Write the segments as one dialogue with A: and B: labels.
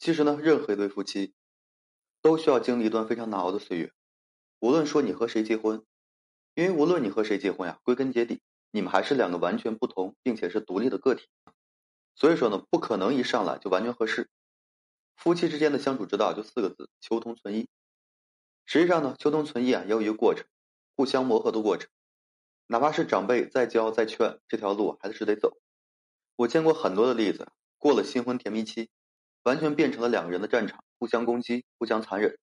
A: 其实呢，任何一对夫妻都需要经历一段非常难熬的岁月。无论说你和谁结婚，因为无论你和谁结婚呀，归根结底，你们还是两个完全不同并且是独立的个体。所以说呢，不可能一上来就完全合适。夫妻之间的相处之道就四个字：求同存异。实际上呢，求同存异啊，也有一个过程，互相磨合的过程。哪怕是长辈再教再劝，这条路还是得走。我见过很多的例子，过了新婚甜蜜期，完全变成了两个人的战场，互相攻击，互相残忍，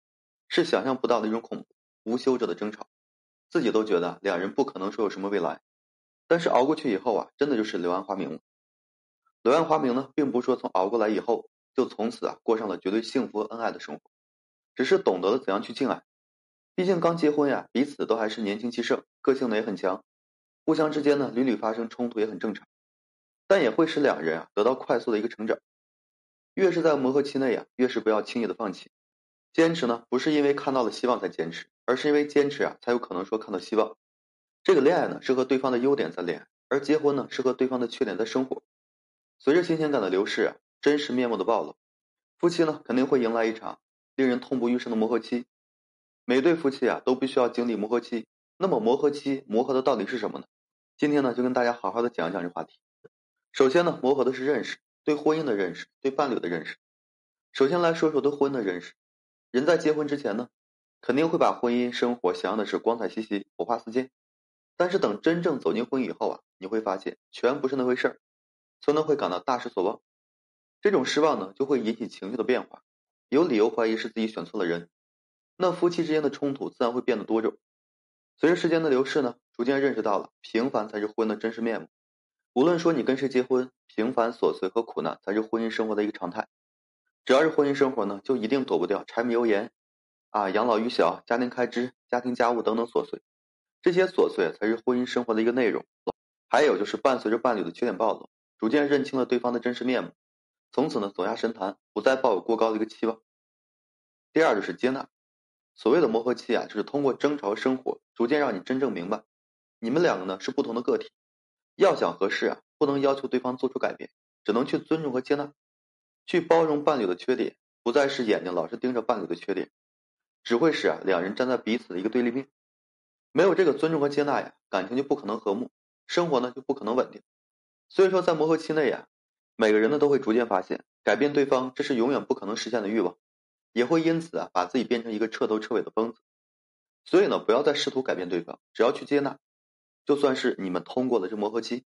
A: 是想象不到的一种恐怖，无休止的争吵，自己都觉得两人不可能说有什么未来。但是熬过去以后啊，真的就是柳暗花明。柳暗花明呢，并不是说从熬过来以后就从此啊过上了绝对幸福恩爱的生活，只是懂得了怎样去敬爱。毕竟刚结婚呀，彼此都还是年轻气盛，个性呢也很强。互相之间呢，屡屡发生冲突也很正常，但也会使两人啊得到快速的一个成长。越是在磨合期内啊，越是不要轻易的放弃。坚持呢，不是因为看到了希望才坚持，而是因为坚持啊，才有可能说看到希望。这个恋爱呢，是和对方的优点在恋爱，而结婚呢，是和对方的缺点在生活。随着新鲜感的流逝啊，真实面目的暴露，夫妻呢肯定会迎来一场令人痛不欲生的磨合期。每对夫妻啊，都必须要经历磨合期。那么磨合期磨合的到底是什么呢？今天呢，就跟大家好好的讲一讲这话题。首先呢，磨合的是认识，对婚姻的认识，对伴侣的认识。首先来说说对婚姻的认识。人在结婚之前呢，肯定会把婚姻生活想象的是光彩兮兮、火花四溅。但是等真正走进婚姻以后啊，你会发现全不是那回事儿，所以呢会感到大失所望。这种失望呢，就会引起情绪的变化，有理由怀疑是自己选错了人。那夫妻之间的冲突自然会变得多种。随着时间的流逝呢，逐渐认识到了平凡才是婚姻的真实面目。无论说你跟谁结婚，平凡琐碎和苦难才是婚姻生活的一个常态。只要是婚姻生活呢，就一定躲不掉柴米油盐啊、养老育小、家庭开支、家庭家务等等琐碎。这些琐碎才是婚姻生活的一个内容。还有就是伴随着伴侣的缺点暴露，逐渐认清了对方的真实面目，从此呢走下神坛，不再抱有过高的一个期望。第二就是接纳。所谓的磨合期啊，就是通过争吵生活，逐渐让你真正明白，你们两个呢是不同的个体。要想合适啊，不能要求对方做出改变，只能去尊重和接纳，去包容伴侣的缺点，不再是眼睛老是盯着伴侣的缺点，只会使啊两人站在彼此的一个对立面。没有这个尊重和接纳呀，感情就不可能和睦，生活呢就不可能稳定。所以说，在磨合期内呀，每个人呢都会逐渐发现，改变对方这是永远不可能实现的欲望。也会因此啊，把自己变成一个彻头彻尾的疯子。所以呢，不要再试图改变对方，只要去接纳，就算是你们通过了这磨合期。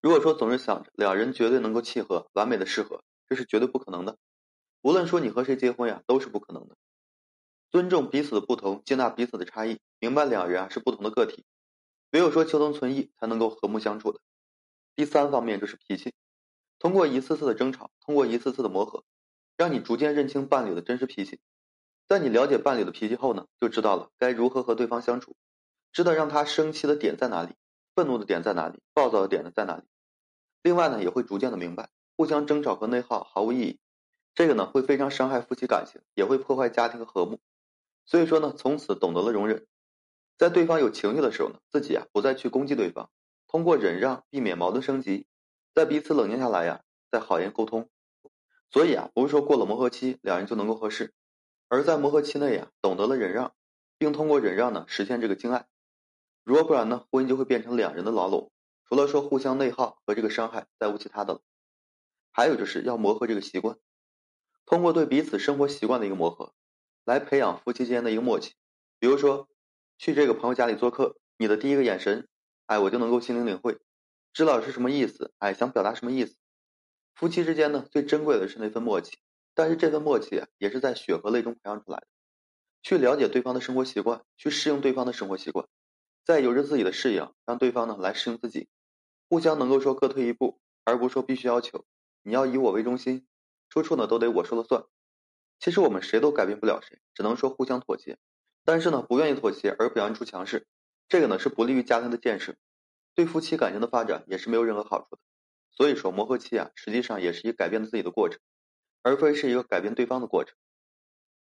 A: 如果说总是想着两人绝对能够契合、完美的适合，这是绝对不可能的。无论说你和谁结婚呀，都是不可能的。尊重彼此的不同，接纳彼此的差异，明白两人啊是不同的个体，唯有说求同存异，才能够和睦相处的。第三方面就是脾气，通过一次次的争吵，通过一次次的磨合。让你逐渐认清伴侣的真实脾气，在你了解伴侣的脾气后呢，就知道了该如何和对方相处，知道让他生气的点在哪里，愤怒的点在哪里，暴躁的点呢在哪里。另外呢，也会逐渐的明白，互相争吵和内耗毫无意义，这个呢会非常伤害夫妻感情，也会破坏家庭的和睦。所以说呢，从此懂得了容忍，在对方有情绪的时候呢，自己啊不再去攻击对方，通过忍让避免矛盾升级，在彼此冷静下来呀，再好言沟通。所以啊，不是说过了磨合期，两人就能够合适，而在磨合期内啊，懂得了忍让，并通过忍让呢，实现这个敬爱。如果不然呢，婚姻就会变成两人的牢笼，除了说互相内耗和这个伤害，再无其他的了。还有就是要磨合这个习惯，通过对彼此生活习惯的一个磨合，来培养夫妻间的一个默契。比如说，去这个朋友家里做客，你的第一个眼神，哎，我就能够心领领会，知道是什么意思，哎，想表达什么意思。夫妻之间呢，最珍贵的是那份默契，但是这份默契，也是在血和泪中培养出来的。去了解对方的生活习惯，去适应对方的生活习惯，再由着自己的适应，让对方呢来适应自己，互相能够说各退一步，而不是说必须要求你要以我为中心，处处呢都得我说了算。其实我们谁都改变不了谁，只能说互相妥协。但是呢，不愿意妥协而表现出强势，这个呢是不利于家庭的建设，对夫妻感情的发展也是没有任何好处的。所以说，磨合期啊，实际上也是一个改变自己的过程，而非是一个改变对方的过程。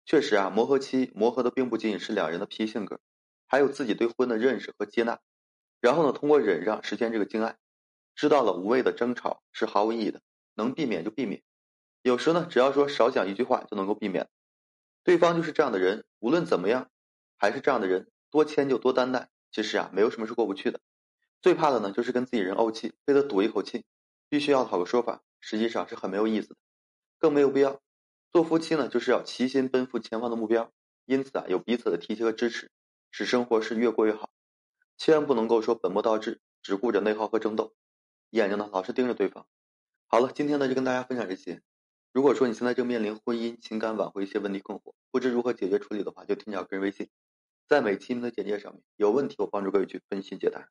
A: 确实啊，磨合期磨合的并不仅仅是两人的脾气性格，还有自己对婚的认识和接纳。然后呢，通过忍让实现这个敬爱，知道了无谓的争吵是毫无意义的，能避免就避免，有时呢，只要说少讲一句话就能够避免。对方就是这样的人，无论怎么样，还是这样的人，多迁就多担待，其实啊，没有什么是过不去的。最怕的呢，就是跟自己人怄气，非得赌一口气，必须要讨个说法，实际上是很没有意思的，更没有必要。做夫妻呢，就是要齐心奔赴前方的目标，因此啊，有彼此的提携和支持，使生活是越过越好。千万不能够说本末倒置，只顾着内耗和争斗，眼睛呢老是盯着对方。好了，今天呢就跟大家分享这些。如果说你现在正面临婚姻、情感挽回一些问题困惑，不知如何解决处理的话，就添加个人微信，在每期的简介上面有问题，我帮助各位去分析解答。